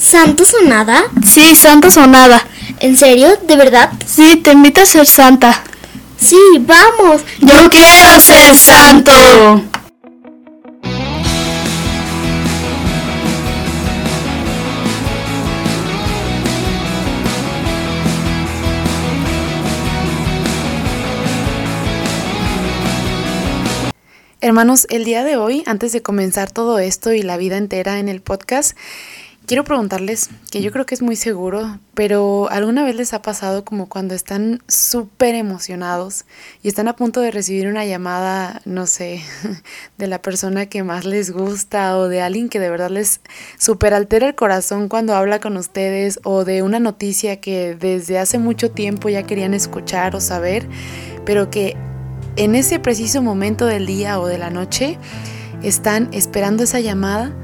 ¿Santos o nada? Sí, santos o nada. ¿En serio? ¿De verdad? Sí, te invito a ser santa. Sí, vamos. Yo quiero ser santo. Hermanos, el día de hoy, antes de comenzar todo esto y la vida entera en el podcast, quiero preguntarles, que yo creo que es muy seguro, pero ¿alguna vez les ha pasado como cuando están súper emocionados y están a punto de recibir una llamada, no sé, de la persona que más les gusta o de alguien que de verdad les súper altera el corazón cuando habla con ustedes o de una noticia que desde hace mucho tiempo ya querían escuchar o saber, pero que en ese preciso momento del día o de la noche están esperando esa llamada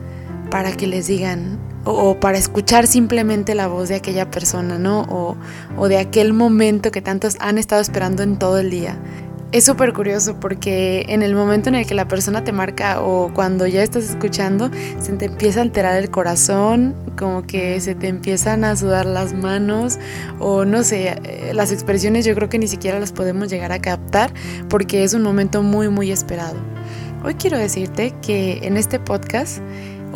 para que les digan o, para escuchar simplemente la voz de aquella persona, ¿no? O, o de aquel momento que tantos han estado esperando en todo el día. Es súper curioso porque en el momento en el que la persona te marca o cuando ya estás escuchando, se te empieza a alterar el corazón, como que se te empiezan a sudar las manos o no sé, eh, las expresiones yo creo que ni siquiera las podemos llegar a captar porque es un momento muy muy esperado. Hoy quiero decirte que en este podcast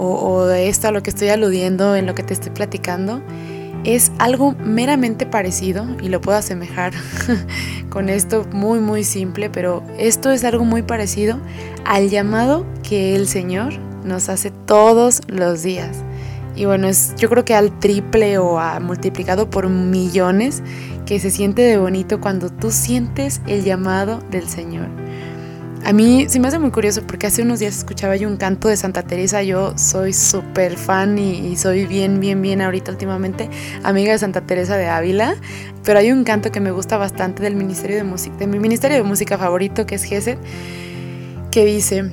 o, de esto a lo que estoy aludiendo, en lo que te estoy platicando, es algo meramente parecido y lo puedo asemejar con esto muy muy simple, pero esto es algo muy parecido al llamado que el Señor nos hace todos los días. Y bueno, es yo creo que al triple o a multiplicado por millones que se siente de bonito cuando tú sientes el llamado del Señor. A mí se me hace muy curioso porque hace unos días escuchaba yo un canto de Santa Teresa. Yo soy súper fan y, soy bien, bien, bien ahorita últimamente amiga de Santa Teresa de Ávila. Pero hay un canto que me gusta bastante del Ministerio de Música, de mi Ministerio de Música favorito, que es Gesed, que dice: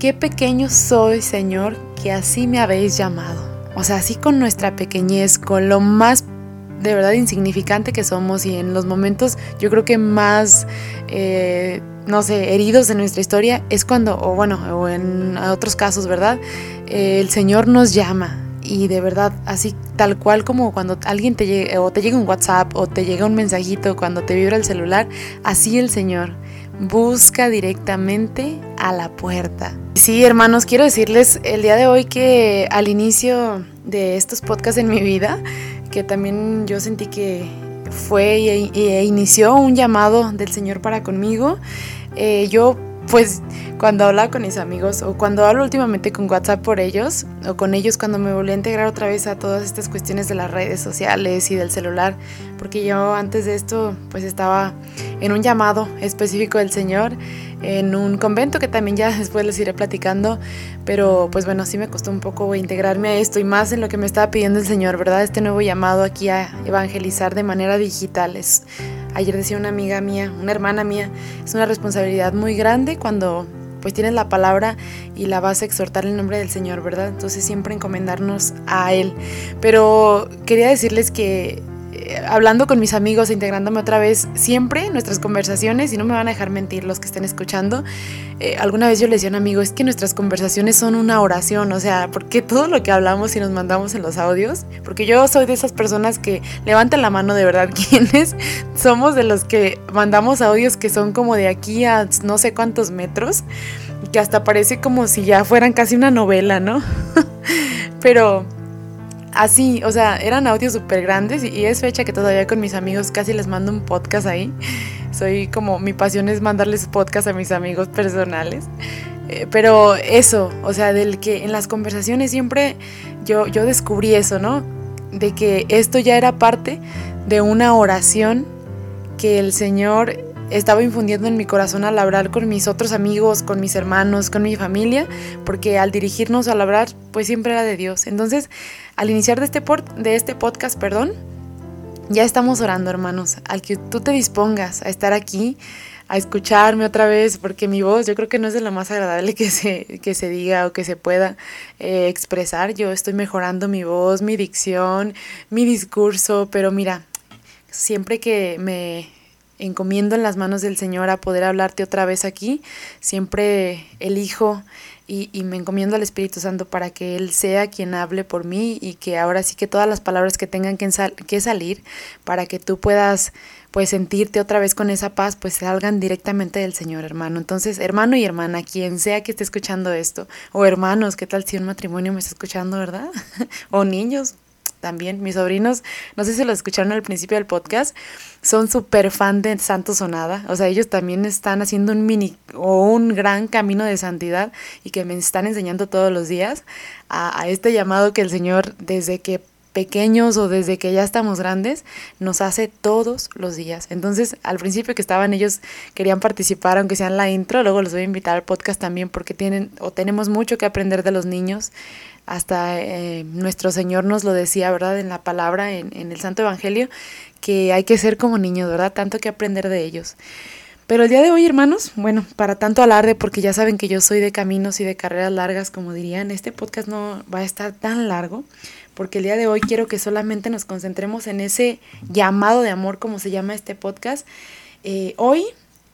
Qué pequeño soy, Señor, que así me habéis llamado. O sea, así con nuestra pequeñez, con lo más de verdad insignificante que somos y en los momentos yo creo que más eh, no sé, heridos de nuestra historia, es cuando, o bueno, o en otros casos, ¿verdad? Eh, el Señor nos llama y de verdad, así tal cual como cuando alguien te llega, o te llega un WhatsApp o te llega un mensajito cuando te vibra el celular, así el Señor busca directamente a la puerta. Sí, hermanos, quiero decirles el día de hoy que al inicio de estos podcasts en mi vida, que también yo sentí que fue e, inició un llamado del Señor para conmigo. Eh, yo pues cuando hablaba con mis amigos o cuando hablo últimamente con WhatsApp por ellos o con ellos cuando me volví a integrar otra vez a todas estas cuestiones de las redes sociales y del celular, porque yo antes de esto pues estaba en un llamado específico del Señor, en un convento que también ya después les iré platicando, pero pues bueno, sí me costó un poco integrarme a esto y más en lo que me estaba pidiendo el Señor, ¿verdad? Este nuevo llamado aquí a evangelizar de manera digital. Es, ayer decía una amiga mía, una hermana mía, es una responsabilidad muy grande cuando pues tienes la palabra y la vas a exhortar en el nombre del Señor, ¿verdad? Entonces siempre encomendarnos a Él. Pero quería decirles que hablando con mis amigos, integrándome otra vez, siempre nuestras conversaciones, y no me van a dejar mentir los que estén escuchando, eh, alguna vez yo le decía a un amigo, es que nuestras conversaciones son una oración, o sea, porque todo lo que hablamos y nos mandamos en los audios, porque yo soy de esas personas que levantan la mano de verdad quienes somos de los que mandamos audios que son como de aquí a no sé cuántos metros, que hasta parece como si ya fueran casi una novela, ¿no? Pero así, o sea, eran audios súper grandes y, es fecha que todavía con mis amigos casi les mando un podcast ahí. Soy como, mi pasión es mandarles podcast a mis amigos personales. Eh, pero eso, o sea, del que en las conversaciones siempre yo, yo descubrí eso, ¿no? De que esto ya era parte de una oración que el Señor estaba infundiendo en mi corazón al hablar con mis otros amigos, con mis hermanos, con mi familia, porque al dirigirnos al hablar, pues siempre era de Dios. Entonces, al iniciar de este, de este podcast, perdón, ya estamos orando, hermanos, al que tú te dispongas a estar aquí, a escucharme otra vez, porque mi voz yo creo que no es de lo más agradable que se, que se diga o que se pueda eh, expresar. Yo estoy mejorando mi voz, mi dicción, mi discurso, pero mira, siempre que me encomiendo en las manos del Señor a poder hablarte otra vez aquí. Siempre elijo y, y, me encomiendo al Espíritu Santo para que Él sea quien hable por mí y que ahora sí que todas las palabras que tengan que, sal que salir para que tú puedas pues sentirte otra vez con esa paz, pues salgan directamente del Señor, hermano. Entonces, hermano y hermana, quien sea que esté escuchando esto, o hermanos, ¿qué tal si un matrimonio me está escuchando, verdad? o niños, también, mis sobrinos, no sé si lo escucharon al principio del podcast, son súper fan de Santo Sonada, o sea, ellos también están haciendo un mini o un gran camino de santidad y que me están enseñando todos los días a, a este llamado que el Señor, desde que pequeños o desde que ya estamos grandes, nos hace todos los días. Entonces, al principio que estaban ellos querían participar, aunque sean la intro, luego los voy a invitar al podcast también porque tienen o tenemos mucho que aprender de los niños. Hasta eh, nuestro Señor nos lo decía, ¿verdad? En la palabra, en, en el Santo Evangelio, que hay que ser como niños, ¿verdad? Tanto que aprender de ellos. Pero el día de hoy, hermanos, bueno, para tanto alarde, porque ya saben que yo soy de caminos y de carreras largas, como dirían, este podcast no va a estar tan largo, porque el día de hoy quiero que solamente nos concentremos en ese llamado de amor, como se llama este podcast. Eh, hoy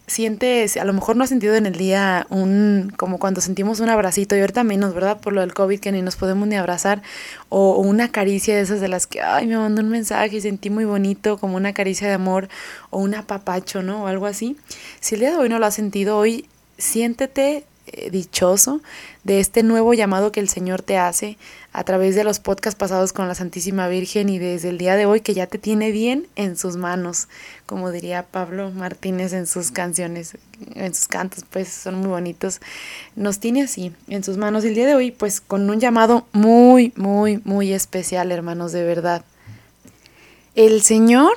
sientes, a lo mejor no has sentido en el día un, como cuando sentimos un abracito, y ahorita menos, ¿verdad? Por lo del COVID que ni nos podemos ni abrazar, o, o, una caricia de esas de las que, ay, me mandó un mensaje y sentí muy bonito, como una caricia de amor, o un apapacho, ¿no? O algo así. Si el día de hoy no lo has sentido, hoy siéntete eh, dichoso de este nuevo llamado que el Señor te hace a través de los podcasts pasados con la Santísima Virgen y desde el día de hoy que ya te tiene bien en sus manos, como diría Pablo Martínez en sus canciones, en sus cantos, pues son muy bonitos. Nos tiene así en sus manos el día de hoy, pues con un llamado muy, muy, muy especial, hermanos, de verdad. El Señor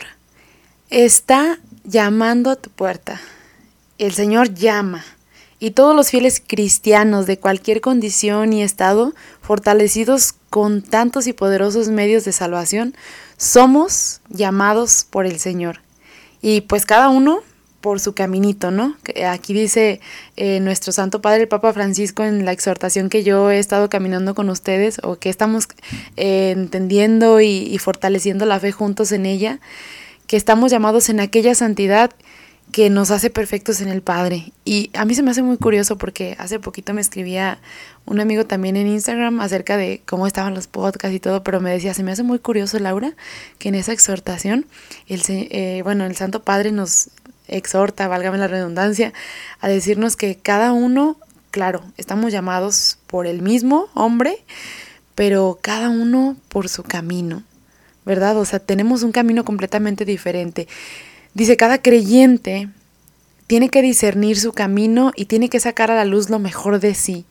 está llamando a tu puerta. El Señor llama y todos los fieles cristianos de cualquier condición y estado, fortalecidos con tantos y poderosos medios de salvación, somos llamados por el Señor. Y pues cada uno por su caminito, ¿no? Aquí dice eh, nuestro Santo Padre, el Papa Francisco, en la exhortación que yo he estado caminando con ustedes o que estamos eh, entendiendo y, y fortaleciendo la fe juntos en ella, que estamos llamados en aquella santidad que nos hace perfectos en el Padre. Y a mí se me hace muy curioso porque hace poquito me escribía un amigo también en Instagram acerca de cómo estaban los podcasts y todo, pero me decía, se me hace muy curioso, Laura, que en esa exhortación, el, eh, bueno, el Santo Padre nos exhorta, válgame la redundancia, a decirnos que cada uno, claro, estamos llamados por el mismo hombre, pero cada uno por su camino, ¿verdad? O sea, tenemos un camino completamente diferente. Dice, cada creyente tiene que discernir su camino y tiene que sacar a la luz lo mejor de sí,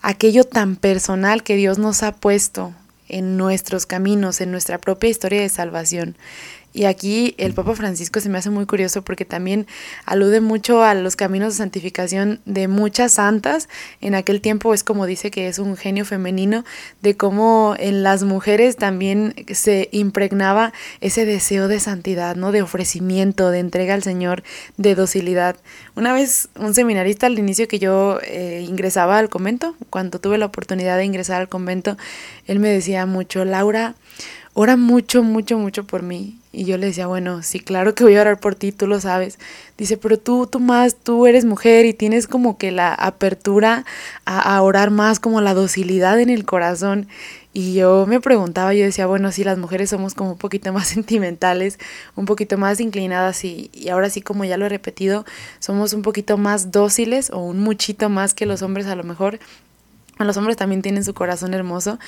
aquello tan personal que Dios nos ha puesto en nuestros caminos, en nuestra propia historia de salvación. Y aquí el Papa Francisco se me hace muy curioso porque también alude mucho a los caminos de santificación de muchas santas. En aquel tiempo es como dice que es un genio femenino, de cómo en las mujeres también se impregnaba ese deseo de santidad, ¿no? De ofrecimiento, de entrega al Señor, de docilidad. Una vez un seminarista al inicio que yo eh, ingresaba al convento, cuando tuve la oportunidad de ingresar al convento, él me decía mucho, Laura, ora mucho, mucho, mucho por mí. Y yo le decía, bueno, sí, claro que voy a orar por ti, tú lo sabes. Dice, pero tú, tú más, tú eres mujer y tienes como que la apertura a, orar más, como la docilidad en el corazón. Y yo me preguntaba, yo decía, bueno, sí, las mujeres somos como un poquito más sentimentales, un poquito más inclinadas y, y ahora sí, como ya lo he repetido, somos un poquito más dóciles o un muchito más que los hombres a lo mejor los hombres también tienen su corazón hermoso,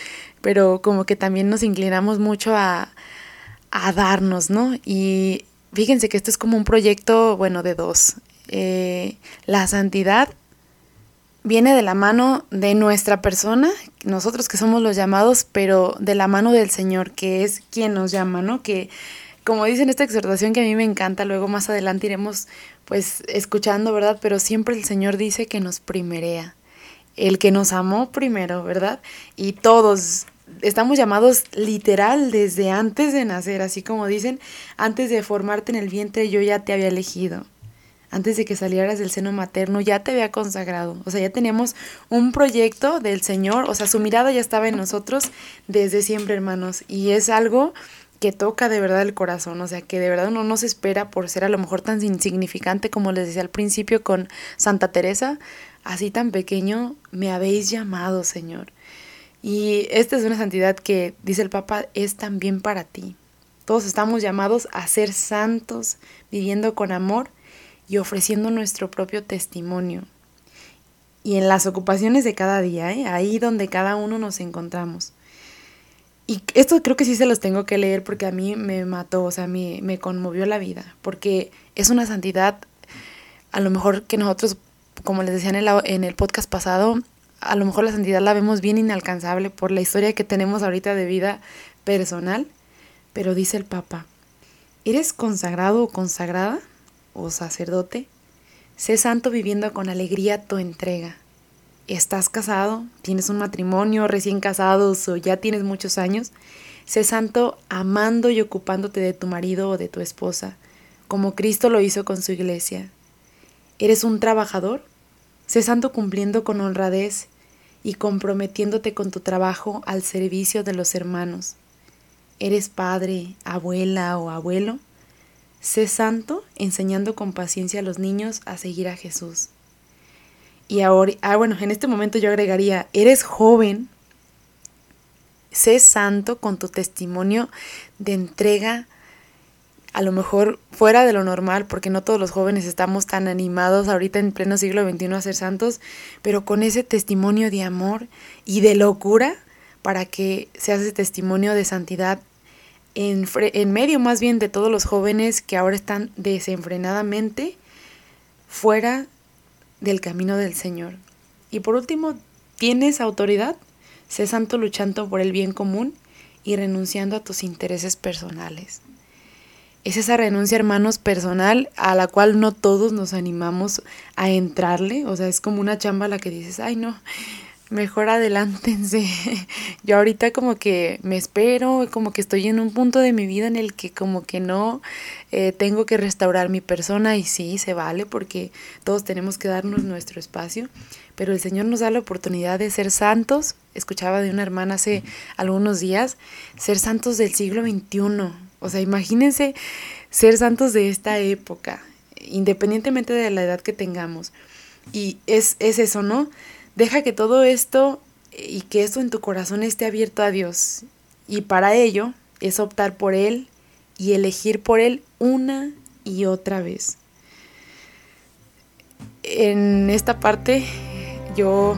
pero como que también nos inclinamos mucho a, a darnos, ¿no? Y fíjense que esto es como un proyecto, bueno, de dos. Eh, la santidad viene de la mano de nuestra persona, nosotros que somos los llamados, pero de la mano del Señor, que es quien nos llama, ¿no? Que como dice en esta exhortación que a mí me encanta, luego más adelante iremos pues escuchando, ¿verdad? Pero siempre el Señor dice que nos primerea, el que nos amó primero, ¿verdad? Y todos estamos llamados literal desde antes de nacer, así como dicen, antes de formarte en el vientre yo ya te había elegido. Antes de que salieras del seno materno ya te había consagrado. O sea, ya teníamos un proyecto del Señor. O sea, su mirada ya estaba en nosotros desde siempre, hermanos. Y es algo que toca de verdad el corazón, o sea, que de verdad uno no se espera por ser a lo mejor tan insignificante como les decía al principio con Santa Teresa, así tan pequeño, me habéis llamado, Señor. Y esta es una santidad que, dice el Papa, es también para ti. Todos estamos llamados a ser santos, viviendo con amor y ofreciendo nuestro propio testimonio. Y en las ocupaciones de cada día, ¿eh? ahí donde cada uno nos encontramos. Y esto creo que sí se los tengo que leer porque a mí me mató, o sea, me, me conmovió la vida, porque es una santidad, a lo mejor que nosotros, como les decía en el, en el podcast pasado, a lo mejor la santidad la vemos bien inalcanzable por la historia que tenemos ahorita de vida personal, pero dice el Papa, ¿eres consagrado o consagrada o sacerdote? Sé santo viviendo con alegría tu entrega estás casado, tienes un matrimonio, recién casados o ya tienes muchos años, sé santo amando y ocupándote de tu marido o de tu esposa, como Cristo lo hizo con su iglesia. ¿Eres un trabajador? Sé santo cumpliendo con honradez y comprometiéndote con tu trabajo al servicio de los hermanos. ¿Eres padre, abuela o abuelo? Sé santo enseñando con paciencia a los niños a seguir a Jesús. Y ahora, ah, bueno, en este momento yo agregaría, eres joven, sé santo con tu testimonio de entrega, a lo mejor fuera de lo normal, porque no todos los jóvenes estamos tan animados ahorita en pleno siglo XXI a ser santos, pero con ese testimonio de amor y de locura para que seas ese testimonio de santidad en, en medio más bien de todos los jóvenes que ahora están desenfrenadamente fuera del camino del Señor. Y por último, ¿tienes autoridad? Sé santo luchando por el bien común y renunciando a tus intereses personales. Es esa renuncia, hermanos, personal a la cual no todos nos animamos a entrarle. O sea, es como una chamba a la que dices, ay no, mejor adelántense. Yo ahorita como que me espero, como que estoy en un punto de mi vida en el que como que no eh, tengo que restaurar mi persona y sí, se vale porque todos tenemos que darnos nuestro espacio, pero el Señor nos da la oportunidad de ser santos. Escuchaba de una hermana hace algunos días, ser santos del siglo XXI. O sea, imagínense ser santos de esta época, independientemente de la edad que tengamos. Y es, es eso, ¿no? Deja que todo esto y que esto en tu corazón esté abierto a Dios. Y para ello es optar por Él y elegir por Él una y otra vez. En esta parte yo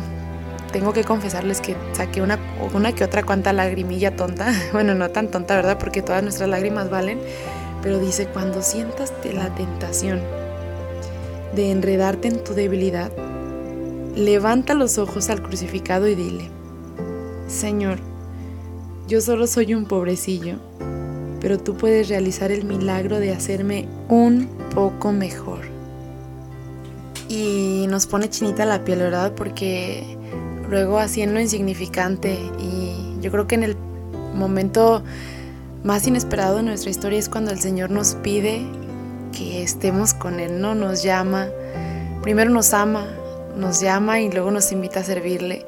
tengo que confesarles que saqué una, una que otra cuanta lagrimilla tonta. Bueno, no tan tonta, ¿verdad? Porque todas nuestras lágrimas valen. Pero dice, cuando sientas la tentación de enredarte en tu debilidad, Levanta los ojos al crucificado y dile, Señor, yo solo soy un pobrecillo, pero tú puedes realizar el milagro de hacerme un poco mejor. Y nos pone chinita la piel, ¿verdad? Porque luego así en lo insignificante y yo creo que en el momento más inesperado de nuestra historia es cuando el Señor nos pide que estemos con Él, ¿no? Nos llama, primero nos ama, nos llama y luego nos invita a servirle.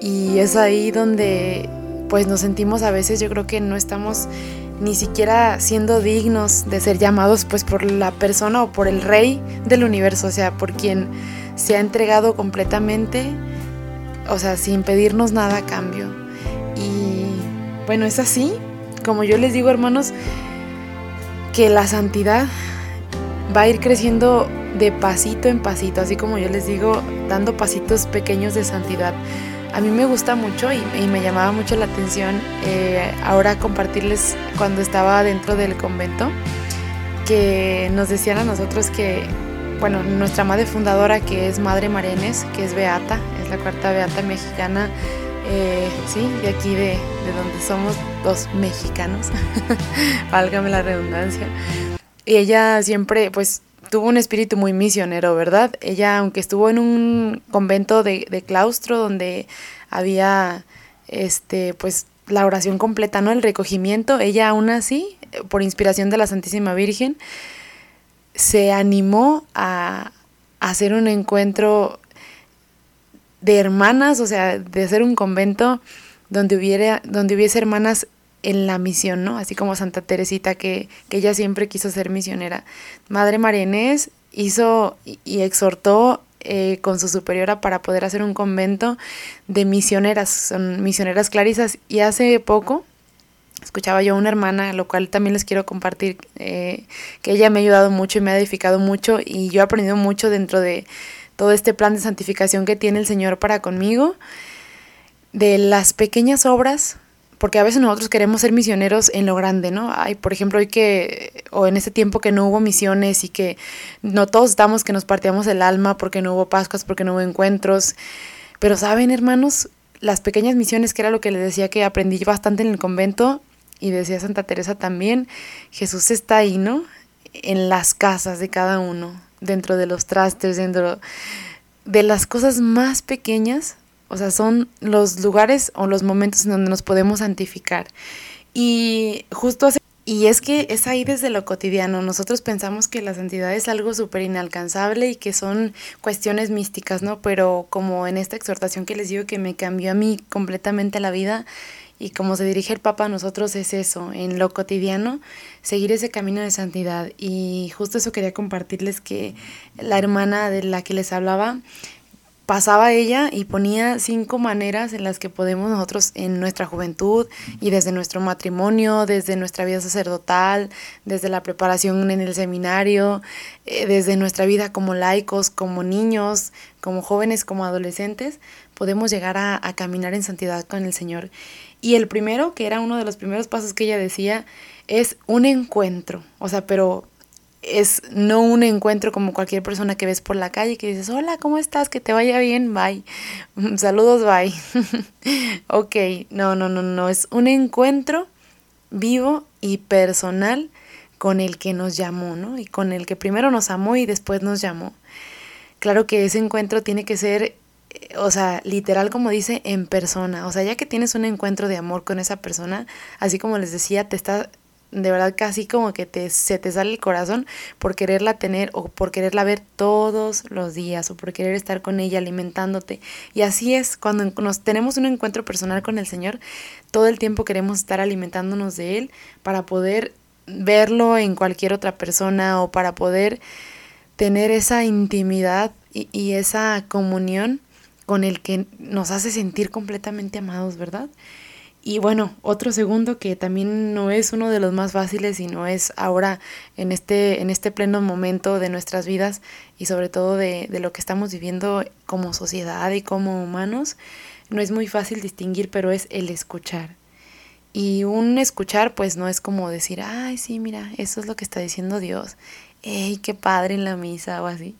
Y es ahí donde pues nos sentimos a veces, yo creo que no estamos ni siquiera siendo dignos de ser llamados pues por la persona o por el rey del universo, o sea, por quien se ha entregado completamente, o sea, sin pedirnos nada a cambio. Y bueno, es así, como yo les digo hermanos, que la santidad va a ir creciendo de pasito en pasito, así como yo les digo, dando pasitos pequeños de santidad. A mí me gusta mucho y, me llamaba mucho la atención eh, ahora compartirles cuando estaba dentro del convento, que nos decían a nosotros que, bueno, nuestra madre fundadora, que es Madre Marenes, que es Beata, la cuarta Beata mexicana, eh, sí, de aquí de, de donde somos dos mexicanos, válgame la redundancia. Y ella siempre, pues, tuvo un espíritu muy misionero, ¿verdad? Ella, aunque estuvo en un convento de, de claustro donde había, este, pues, la oración completa, ¿no? El recogimiento, ella aún así, por inspiración de la Santísima Virgen, se animó a hacer un encuentro de hermanas, o sea, de hacer un convento donde hubiera, donde hubiese hermanas en la misión, ¿no? Así como Santa Teresita, que, que ella siempre quiso ser misionera. Madre María hizo y exhortó eh, con su superiora para poder hacer un convento de misioneras, son misioneras clarisas. Y hace poco escuchaba yo a una hermana, lo cual también les quiero compartir, eh, que ella me ha ayudado mucho y me ha edificado mucho y yo he aprendido mucho dentro de todo este plan de santificación que tiene el Señor para conmigo, de las pequeñas obras porque a veces nosotros queremos ser misioneros en lo grande, ¿no? Hay, por ejemplo, hoy que, o en ese tiempo que no hubo misiones y que no todos estamos que nos partíamos el alma porque no hubo Pascuas, porque no hubo encuentros. Pero saben, hermanos, las pequeñas misiones, que era lo que les decía que aprendí bastante en el convento, y decía Santa Teresa también, Jesús está ahí, ¿no? En las casas de cada uno, dentro de los trastes, dentro de las cosas más pequeñas o sea, son los lugares o los momentos en donde nos podemos santificar. Y justo y es que es ahí desde lo cotidiano. Nosotros pensamos que la santidad es algo súper inalcanzable y que son cuestiones místicas, ¿no? Pero como en esta exhortación que les digo que me cambió a mí completamente la vida y como se dirige el Papa a nosotros es eso, en lo cotidiano, seguir ese camino de santidad. Y justo eso quería compartirles que la hermana de la que les hablaba, pasaba ella y ponía cinco maneras en las que podemos nosotros en nuestra juventud y desde nuestro matrimonio, desde nuestra vida sacerdotal, desde la preparación en el seminario, eh, desde nuestra vida como laicos, como niños, como jóvenes, como adolescentes, podemos llegar a, caminar en santidad con el Señor. Y el primero, que era uno de los primeros pasos que ella decía, es un encuentro, o sea, pero es no un encuentro como cualquier persona que ves por la calle que dices, hola, ¿cómo estás? Que te vaya bien, bye. Saludos, bye. ok, no, no, no, no, es un encuentro vivo y personal con el que nos llamó, ¿no? Y con el que primero nos amó y después nos llamó. Claro que ese encuentro tiene que ser, o sea, literal como dice, en persona. O sea, ya que tienes un encuentro de amor con esa persona, así como les decía, te está de verdad casi como que te, se te sale el corazón por quererla tener o por quererla ver todos los días o por querer estar con ella alimentándote. Y así es, cuando nos tenemos un encuentro personal con el Señor, todo el tiempo queremos estar alimentándonos de Él para poder verlo en cualquier otra persona o para poder tener esa intimidad y, y esa comunión con el que nos hace sentir completamente amados, ¿verdad? Y bueno, otro segundo que también no es uno de los más fáciles, sino es ahora en este, en este pleno momento de nuestras vidas y sobre todo de, de lo que estamos viviendo como sociedad y como humanos, no es muy fácil distinguir, pero es el escuchar. Y un escuchar pues no es como decir, ay, sí, mira, eso es lo que está diciendo Dios, ¡ey, qué padre en la misa o así!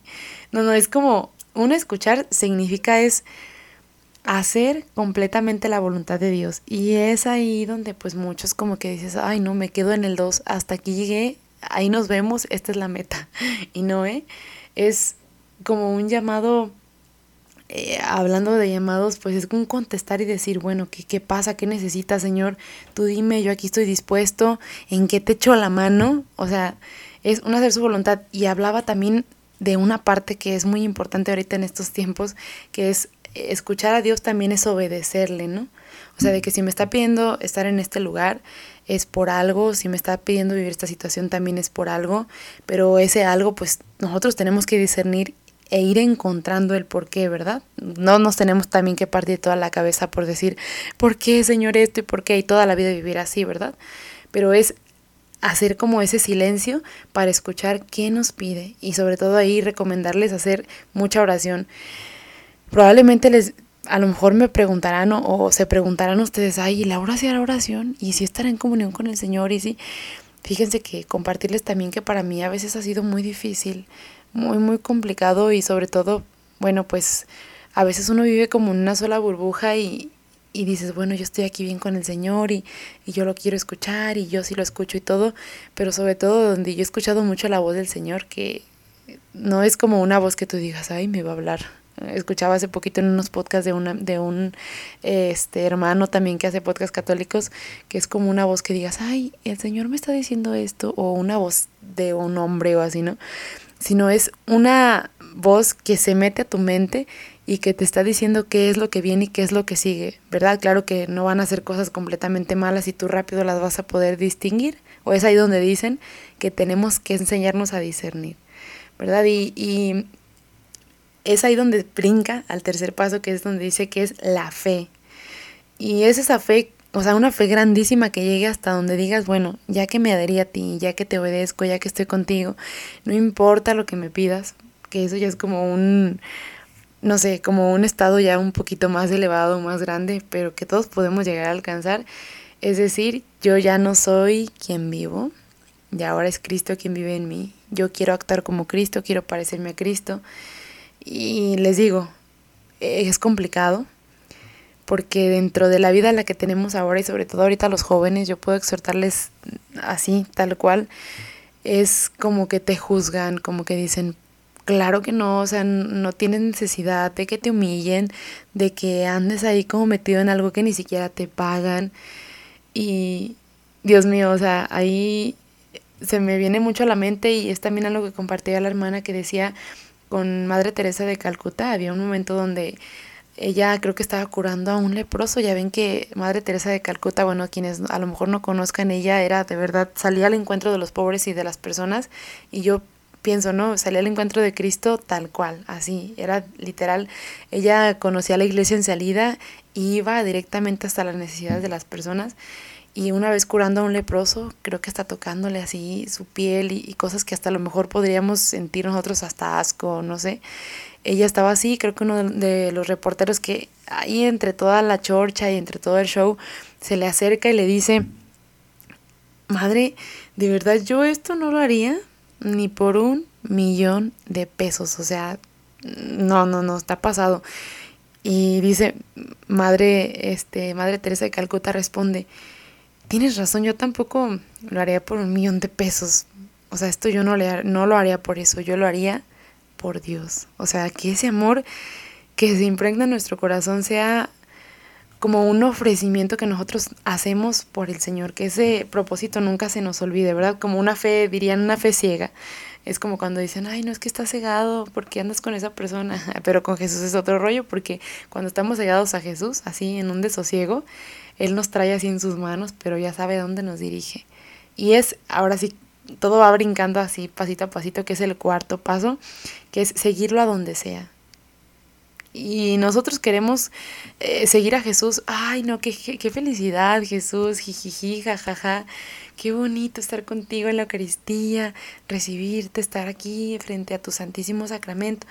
No, no, es como, un escuchar significa es hacer completamente la voluntad de Dios. Y es ahí donde pues muchos como que dices, ay no, me quedo en el 2, hasta aquí llegué, ahí nos vemos, esta es la meta. Y no, ¿eh? Es como un llamado, eh, hablando de llamados, pues es un contestar y decir, bueno, ¿qué, ¿qué pasa? ¿Qué necesitas, Señor? Tú dime, yo aquí estoy dispuesto, ¿en qué te echo la mano? O sea, es un hacer su voluntad. Y hablaba también de una parte que es muy importante ahorita en estos tiempos, que es escuchar a Dios también es obedecerle, ¿no? O sea, de que si me está pidiendo estar en este lugar es por algo, si me está pidiendo vivir esta situación también es por algo, pero ese algo pues nosotros tenemos que discernir e ir encontrando el por qué, ¿verdad? No nos tenemos también que partir toda la cabeza por decir, ¿por qué, Señor, esto y por qué? Y toda la vida vivir así, ¿verdad? Pero es hacer como ese silencio para escuchar qué nos pide y sobre todo ahí recomendarles hacer mucha oración probablemente les, a lo mejor me preguntarán o, se preguntarán ustedes, ay, ¿y la oración la oración? ¿Y si estará en comunión con el Señor? Y si, fíjense que compartirles también que para mí a veces ha sido muy difícil, muy, muy complicado y sobre todo, bueno, pues a veces uno vive como en una sola burbuja y, y dices, bueno, yo estoy aquí bien con el Señor y, y, yo lo quiero escuchar y yo sí lo escucho y todo, pero sobre todo donde yo he escuchado mucho la voz del Señor, que no es como una voz que tú digas, ay, me va a hablar, escuchaba hace poquito en unos podcasts de una de un este hermano también que hace podcasts católicos que es como una voz que digas ay el señor me está diciendo esto o una voz de un hombre o así no sino es una voz que se mete a tu mente y que te está diciendo qué es lo que viene y qué es lo que sigue, ¿verdad? Claro que no van a ser cosas completamente malas y tú rápido las vas a poder distinguir, o es ahí donde dicen que tenemos que enseñarnos a discernir, ¿verdad? Y, y es ahí donde brinca al tercer paso, que es donde dice que es la fe. Y es esa fe, o sea, una fe grandísima que llegue hasta donde digas, bueno, ya que me adherí a ti, ya que te obedezco, ya que estoy contigo, no importa lo que me pidas, que eso ya es como un, no sé, como un estado ya un poquito más elevado, más grande, pero que todos podemos llegar a alcanzar. Es decir, yo ya no soy quien vivo, y ahora es Cristo quien vive en mí. Yo quiero actuar como Cristo, quiero parecerme a Cristo. Y les digo, es complicado, porque dentro de la vida la que tenemos ahora y sobre todo ahorita los jóvenes, yo puedo exhortarles así, tal cual, es como que te juzgan, como que dicen, claro que no, o sea, no tienes necesidad de que te humillen, de que andes ahí como metido en algo que ni siquiera te pagan. Y Dios mío, o sea, ahí se me viene mucho a la mente y es también algo que compartía la hermana que decía con Madre Teresa de Calcuta, había un momento donde ella creo que estaba curando a un leproso, ya ven que Madre Teresa de Calcuta, bueno, quienes a lo mejor no conozcan, ella era de verdad, salía al encuentro de los pobres y de las personas y yo pienso, ¿no? Salía al encuentro de Cristo tal cual, así, era literal, ella conocía la iglesia en salida y iba directamente hasta las necesidades de las personas y una vez curando a un leproso, creo que está tocándole así su piel y, cosas que hasta a lo mejor podríamos sentir nosotros hasta asco, no sé. Ella estaba así, creo que uno de los reporteros que ahí entre toda la chorcha y entre todo el show se le acerca y le dice, madre, de verdad yo esto no lo haría ni por un millón de pesos, o sea, no, no, no, está pasado. Y dice, madre, este, madre Teresa de Calcuta responde, tienes razón, yo tampoco lo haría por un millón de pesos. O sea, esto yo no, le, no lo haría por eso, yo lo haría por Dios. O sea, que ese amor que se impregna en nuestro corazón sea como un ofrecimiento que nosotros hacemos por el Señor, que ese propósito nunca se nos olvide, ¿verdad? Como una fe, dirían una fe ciega. Es como cuando dicen, ay, no es que estás cegado, porque andas con esa persona? Pero con Jesús es otro rollo, porque cuando estamos cegados a Jesús, así en un desosiego, él nos trae así en sus manos, pero ya sabe dónde nos dirige. Y es, ahora sí, todo va brincando así, pasito a pasito, que es el cuarto paso, que es seguirlo a donde sea. Y nosotros queremos eh, seguir a Jesús. Ay, no, qué, qué felicidad, Jesús, jijiji, jajaja. Qué bonito estar contigo en la Eucaristía, recibirte, estar aquí frente a tu Santísimo Sacramento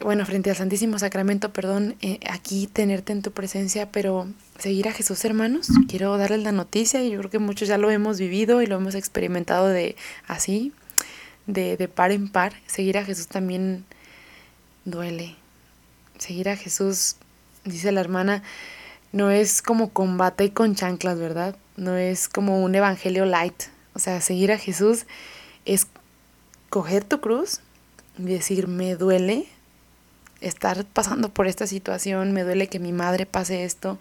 bueno, frente al Santísimo Sacramento, perdón, eh, aquí tenerte en tu presencia, pero seguir a Jesús, hermanos, quiero darles la noticia y yo creo que muchos ya lo hemos vivido y lo hemos experimentado de así, de, de par en par. Seguir a Jesús también duele. Seguir a Jesús, dice la hermana, no es como combate con chanclas, ¿verdad? No es como un evangelio light. O sea, seguir a Jesús es coger tu cruz y decir, me duele, estar pasando por esta situación, me duele que mi madre pase esto,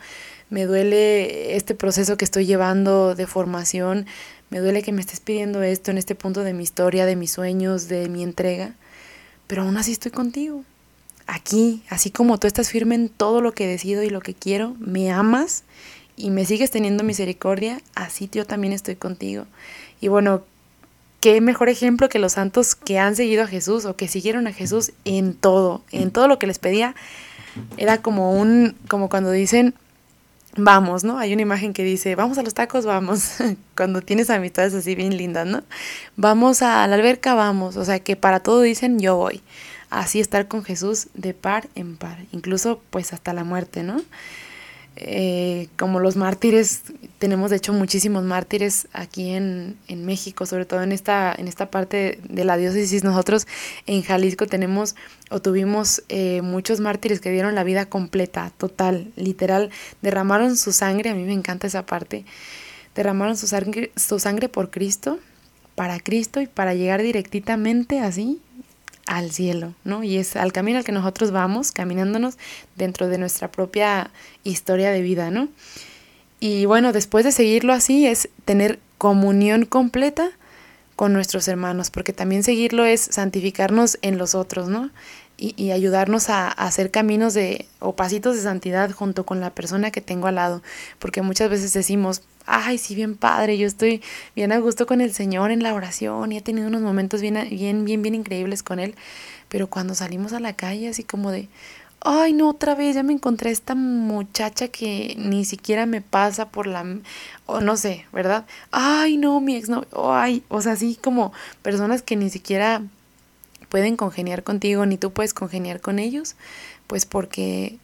me duele este proceso que estoy llevando de formación, me duele que me estés pidiendo esto en este punto de mi historia, de mis sueños, de mi entrega, pero aún así estoy contigo. Aquí, así como tú estás firme en todo lo que decido y lo que quiero, me amas y me sigues teniendo misericordia, así yo también estoy contigo. Y bueno, qué mejor ejemplo que los santos que han seguido a Jesús o que siguieron a Jesús en todo, en todo lo que les pedía. Era como un, como cuando dicen, vamos, ¿no? Hay una imagen que dice, vamos a los tacos, vamos. cuando tienes amistades así bien lindas, ¿no? Vamos a la alberca, vamos. O sea, que para todo dicen, yo voy. Así estar con Jesús de par en par, incluso pues hasta la muerte, ¿no? Eh, como los mártires, tenemos de hecho muchísimos mártires aquí en, en, México, sobre todo en esta, en esta parte de la diócesis. Nosotros en Jalisco tenemos o tuvimos eh, muchos mártires que dieron la vida completa, total, literal, derramaron su sangre, a mí me encanta esa parte, derramaron su sangre, su sangre por Cristo, para Cristo y para llegar directamente así al cielo, ¿no? Y es al camino al que nosotros vamos, caminándonos dentro de nuestra propia historia de vida, ¿no? Y bueno, después de seguirlo así es tener comunión completa con nuestros hermanos, porque también seguirlo es santificarnos en los otros, ¿no? y, ayudarnos a, hacer caminos de o pasitos de santidad junto con la persona que tengo al lado, porque muchas veces decimos, ay, sí, bien padre, yo estoy bien a gusto con el Señor en la oración y he tenido unos momentos bien, bien, bien, bien increíbles con Él, pero cuando salimos a la calle así como de, ay, no, otra vez ya me encontré esta muchacha que ni siquiera me pasa por la, o no sé, ¿verdad? Ay, no, mi ex no, ay, o sea, así como personas que ni siquiera pueden congeniar contigo ni tú puedes congeniar con ellos, pues porque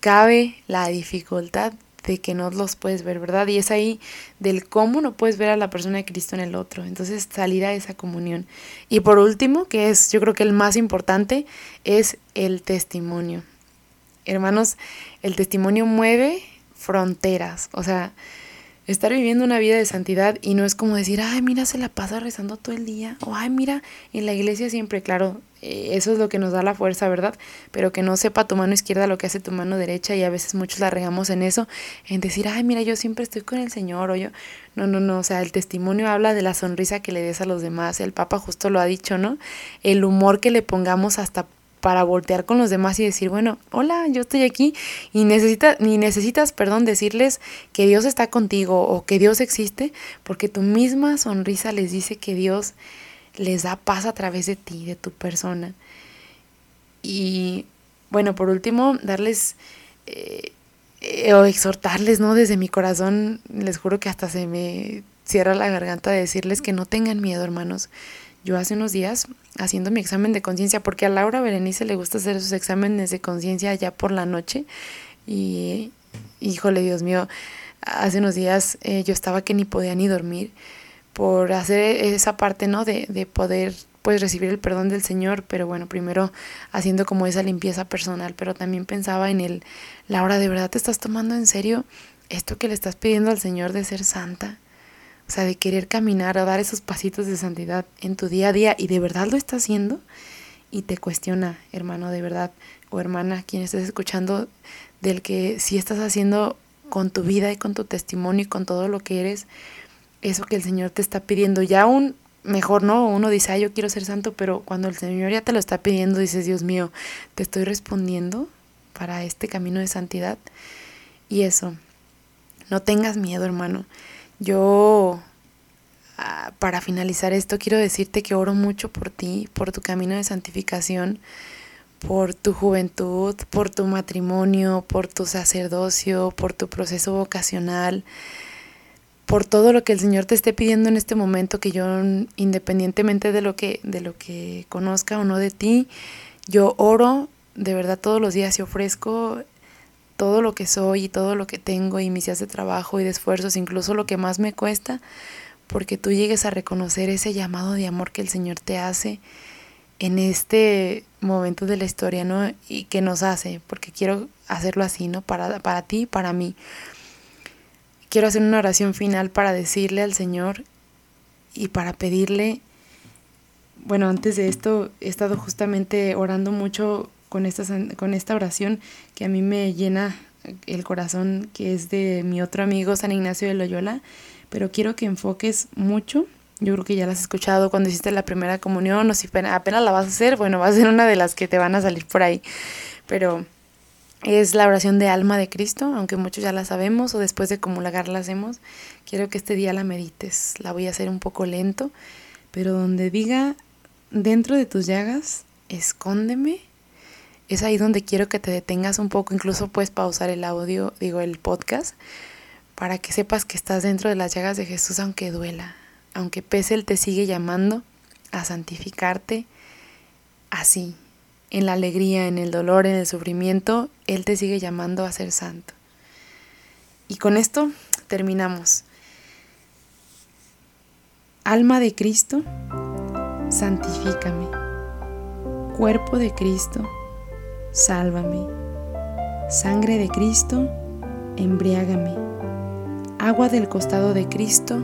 cabe la dificultad de que no los puedes ver, ¿verdad? Y es ahí del cómo no puedes ver a la persona de Cristo en el otro. Entonces, salir a esa comunión. Y por último, que es yo creo que el más importante, es el testimonio. Hermanos, el testimonio mueve fronteras. O sea, estar viviendo una vida de santidad y no es como decir, ay, mira, se la pasa rezando todo el día, o ay, mira, en la iglesia siempre, claro, eh, eso es lo que nos da la fuerza, ¿verdad? Pero que no sepa tu mano izquierda lo que hace tu mano derecha y a veces muchos la regamos en eso, en decir, ay, mira, yo siempre estoy con el Señor, o yo, no, no, no, o sea, el testimonio habla de la sonrisa que le des a los demás, el Papa justo lo ha dicho, ¿no? El humor que le pongamos hasta para voltear con los demás y decir, bueno, hola, yo estoy aquí y necesitas, ni necesitas, perdón, decirles que Dios está contigo o que Dios existe, porque tu misma sonrisa les dice que Dios les da paz a través de ti, de tu persona. Y bueno, por último, darles eh, eh, o exhortarles, ¿no? Desde mi corazón, les juro que hasta se me cierra la garganta de decirles que no tengan miedo, hermanos. Yo hace unos días, haciendo mi examen de conciencia, porque a Laura Berenice le gusta hacer sus exámenes de conciencia ya por la noche, y híjole, Dios mío, hace unos días eh, yo estaba que ni podía ni dormir por hacer esa parte, ¿no? De, de poder pues recibir el perdón del Señor, pero bueno, primero haciendo como esa limpieza personal, pero también pensaba en el, Laura, ¿de verdad te estás tomando en serio esto que le estás pidiendo al Señor de ser santa? O sea, de querer caminar o dar esos pasitos de santidad en tu día a día y de verdad lo estás haciendo y te cuestiona, hermano, de verdad, o hermana, quien estés escuchando, del que si estás haciendo con tu vida y con tu testimonio y con todo lo que eres, eso que el Señor te está pidiendo, ya aún mejor no, uno dice, ay, yo quiero ser santo, pero cuando el Señor ya te lo está pidiendo, dices, Dios mío, te estoy respondiendo para este camino de santidad. Y eso, no tengas miedo, hermano. Yo, ah, para finalizar esto, quiero decirte que oro mucho por ti, por tu camino de santificación, por tu juventud, por tu matrimonio, por tu sacerdocio, por tu proceso vocacional, por todo lo que el Señor te esté pidiendo en este momento, que yo, independientemente de lo que, de lo que conozca o no de ti, yo oro de verdad todos los días y ofrezco todo lo que soy y todo lo que tengo y mis días de trabajo y de esfuerzos, incluso lo que más me cuesta, porque tú llegues a reconocer ese llamado de amor que el Señor te hace en este momento de la historia, ¿no? Y que nos hace, porque quiero hacerlo así, ¿no? Para, para ti y para mí. Quiero hacer una oración final para decirle al Señor y para pedirle, bueno, antes de esto he estado justamente orando mucho con esta, con esta oración que a mí me llena el corazón, que es de mi otro amigo San Ignacio de Loyola, pero quiero que enfoques mucho. Yo creo que ya la has escuchado cuando hiciste la primera comunión o si apenas la vas a hacer, bueno, va a ser una de las que te van a salir por ahí. Pero es la oración de alma de Cristo, aunque muchos ya la sabemos o después de comulgar la hacemos. Quiero que este día la medites. La voy a hacer un poco lento, pero donde diga dentro de tus llagas, escóndeme es ahí donde quiero que te detengas un poco, incluso puedes pausar el audio, digo el podcast, para que sepas que estás dentro de las llagas de Jesús aunque duela, aunque pese, Él te sigue llamando a santificarte así, en la alegría, en el dolor, en el sufrimiento, Él te sigue llamando a ser santo. Y con esto terminamos. Alma de Cristo, santifícame. Cuerpo de Cristo, sálvame. Sangre de Cristo, embriágame. Agua del costado de Cristo,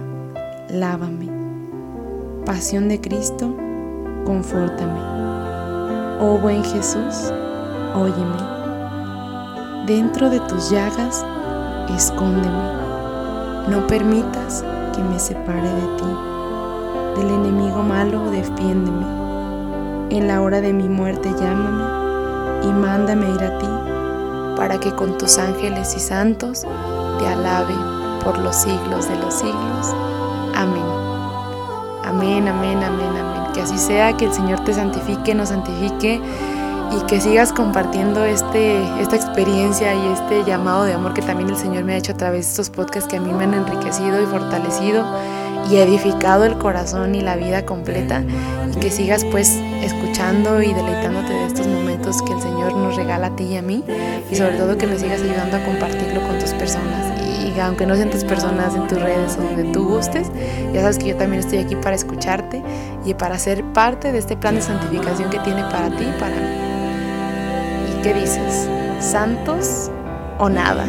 lávame. Pasión de Cristo, confórtame. Oh buen Jesús, óyeme. Dentro de tus llagas, escóndeme. No permitas que me separe de ti. Del enemigo malo, defiéndeme en la hora de mi muerte llámame y mándame ir a ti, para que con tus ángeles y santos te alabe por los siglos de los siglos. Amén. Amén, amén, amén, amén. Que así sea, que el Señor te santifique, nos santifique y que sigas compartiendo este, esta experiencia y este llamado de amor que también el Señor me ha hecho a través de estos podcasts que a mí me han enriquecido y fortalecido y edificado el corazón y la vida completa y que sigas pues escuchando y deleitándote de estos momentos que el Señor nos regala a ti y a mí y sobre todo que me sigas ayudando a compartirlo con tus personas y aunque no sean tus personas en tus redes o donde tú gustes, ya sabes que yo también estoy aquí para escucharte y para ser parte de este plan de santificación que tiene para ti y para mí. ¿Y qué dices? ¿Santos o nada?